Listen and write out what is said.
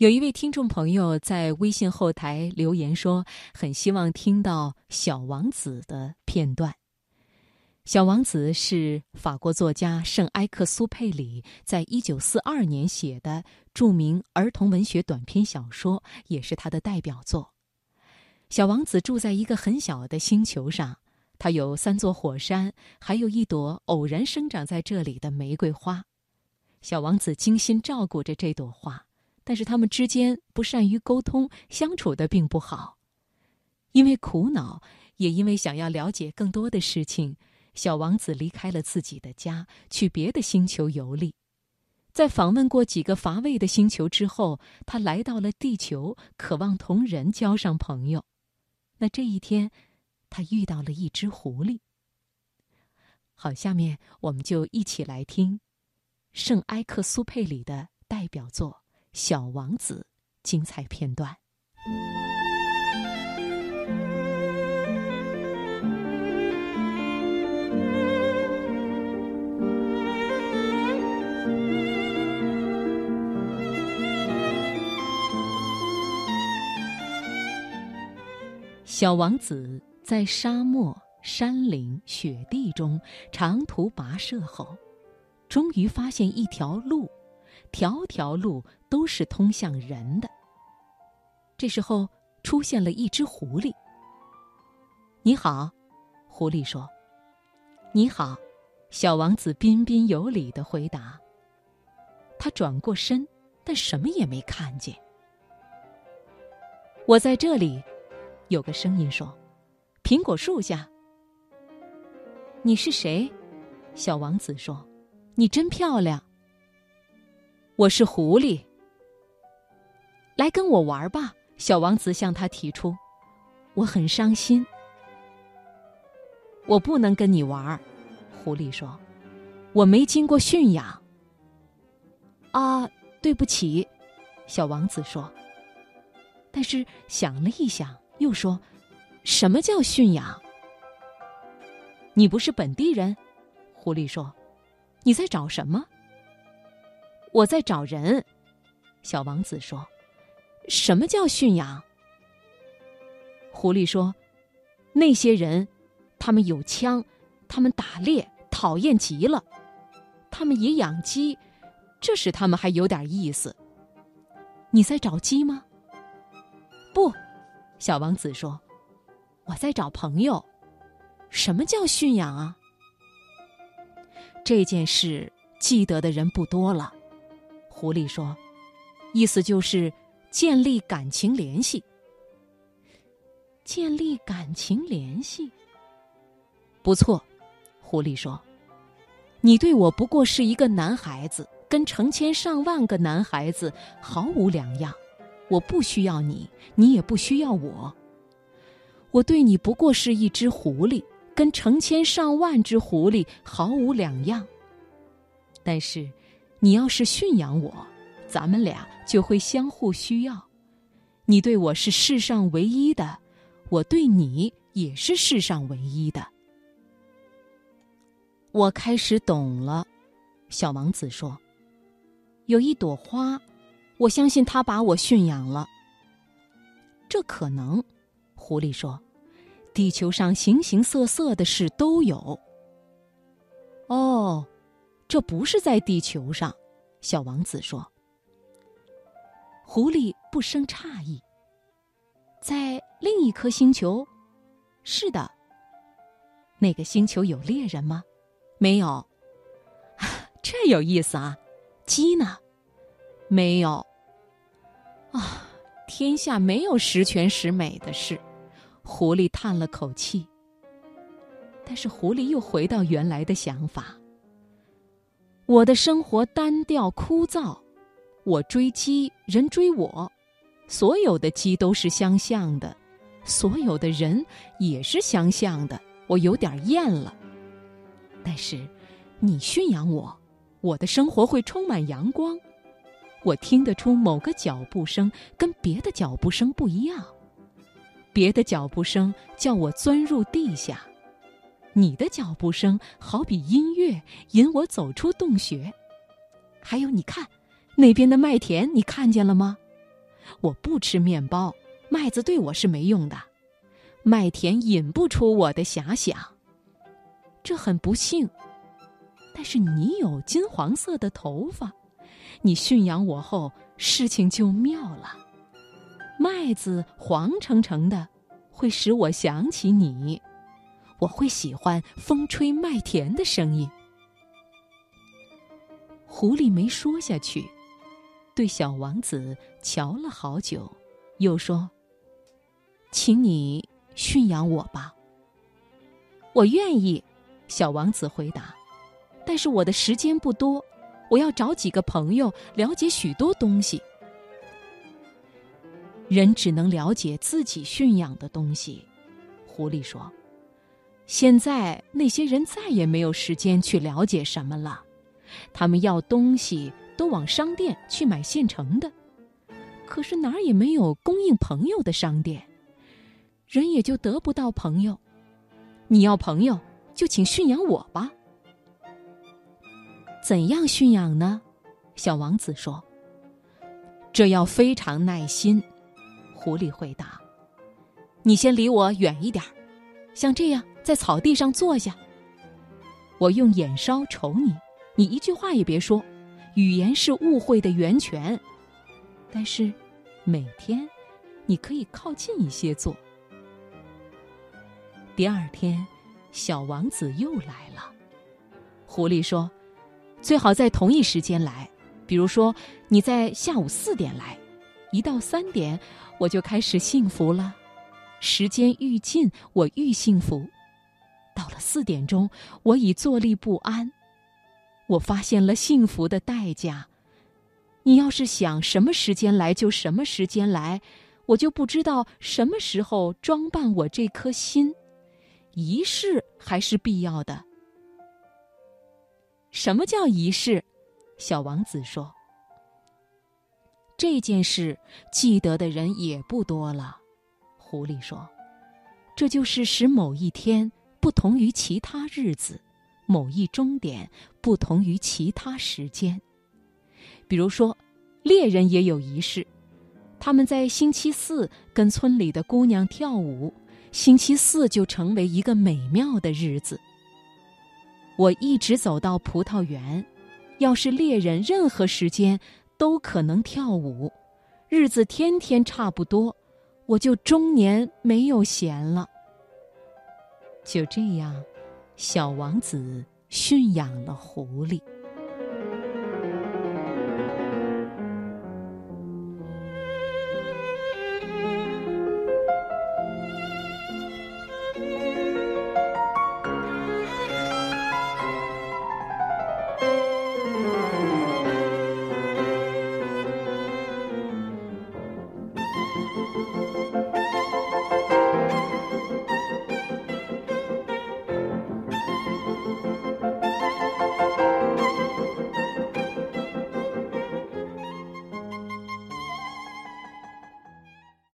有一位听众朋友在微信后台留言说，很希望听到《小王子》的片段。《小王子》是法国作家圣埃克苏佩里在一九四二年写的著名儿童文学短篇小说，也是他的代表作。小王子住在一个很小的星球上，他有三座火山，还有一朵偶然生长在这里的玫瑰花。小王子精心照顾着这朵花。但是他们之间不善于沟通，相处的并不好。因为苦恼，也因为想要了解更多的事情，小王子离开了自己的家，去别的星球游历。在访问过几个乏味的星球之后，他来到了地球，渴望同人交上朋友。那这一天，他遇到了一只狐狸。好，下面我们就一起来听圣埃克苏佩里的代表作。小王子精彩片段。小王子在沙漠、山岭、雪地中长途跋涉后，终于发现一条路。条条路都是通向人的。这时候出现了一只狐狸。“你好。”狐狸说。“你好。”小王子彬彬有礼的回答。他转过身，但什么也没看见。“我在这里。”有个声音说，“苹果树下。”“你是谁？”小王子说，“你真漂亮。”我是狐狸，来跟我玩吧。小王子向他提出，我很伤心。我不能跟你玩，狐狸说，我没经过驯养。啊，对不起，小王子说。但是想了一想，又说，什么叫驯养？你不是本地人，狐狸说，你在找什么？我在找人，小王子说：“什么叫驯养？”狐狸说：“那些人，他们有枪，他们打猎，讨厌极了。他们也养鸡，这使他们还有点意思。你在找鸡吗？”不，小王子说：“我在找朋友。什么叫驯养啊？这件事记得的人不多了。”狐狸说：“意思就是建立感情联系。建立感情联系，不错。”狐狸说：“你对我不过是一个男孩子，跟成千上万个男孩子毫无两样。我不需要你，你也不需要我。我对你不过是一只狐狸，跟成千上万只狐狸毫无两样。但是。”你要是驯养我，咱们俩就会相互需要。你对我是世上唯一的，我对你也是世上唯一的。我开始懂了，小王子说：“有一朵花，我相信它把我驯养了。”这可能，狐狸说：“地球上形形色色的事都有。”哦。这不是在地球上，小王子说。狐狸不生诧异。在另一颗星球，是的。那个星球有猎人吗？没有。这有意思啊。鸡呢？没有。啊，天下没有十全十美的事。狐狸叹了口气。但是狐狸又回到原来的想法。我的生活单调枯燥，我追鸡，人追我，所有的鸡都是相像的，所有的人也是相像的，我有点厌了。但是，你驯养我，我的生活会充满阳光。我听得出某个脚步声跟别的脚步声不一样，别的脚步声叫我钻入地下。你的脚步声好比音乐，引我走出洞穴。还有，你看，那边的麦田，你看见了吗？我不吃面包，麦子对我是没用的，麦田引不出我的遐想。这很不幸，但是你有金黄色的头发，你驯养我后，事情就妙了。麦子黄澄澄的，会使我想起你，我会喜欢风吹麦田的声音。狐狸没说下去，对小王子瞧了好久，又说：“请你驯养我吧。”我愿意，小王子回答。但是我的时间不多，我要找几个朋友，了解许多东西。人只能了解自己驯养的东西，狐狸说：“现在那些人再也没有时间去了解什么了。”他们要东西都往商店去买现成的，可是哪儿也没有供应朋友的商店，人也就得不到朋友。你要朋友，就请驯养我吧。怎样驯养呢？小王子说：“这要非常耐心。”狐狸回答：“你先离我远一点，像这样在草地上坐下。我用眼梢瞅你。”你一句话也别说，语言是误会的源泉。但是，每天，你可以靠近一些做。第二天，小王子又来了。狐狸说：“最好在同一时间来，比如说你在下午四点来，一到三点，我就开始幸福了。时间愈近，我愈幸福。到了四点钟，我已坐立不安。”我发现了幸福的代价。你要是想什么时间来就什么时间来，我就不知道什么时候装扮我这颗心。仪式还是必要的。什么叫仪式？小王子说：“这件事记得的人也不多了。”狐狸说：“这就是使某一天不同于其他日子。”某一终点不同于其他时间，比如说，猎人也有仪式，他们在星期四跟村里的姑娘跳舞，星期四就成为一个美妙的日子。我一直走到葡萄园，要是猎人任何时间都可能跳舞，日子天天差不多，我就终年没有闲了。就这样。小王子驯养了狐狸。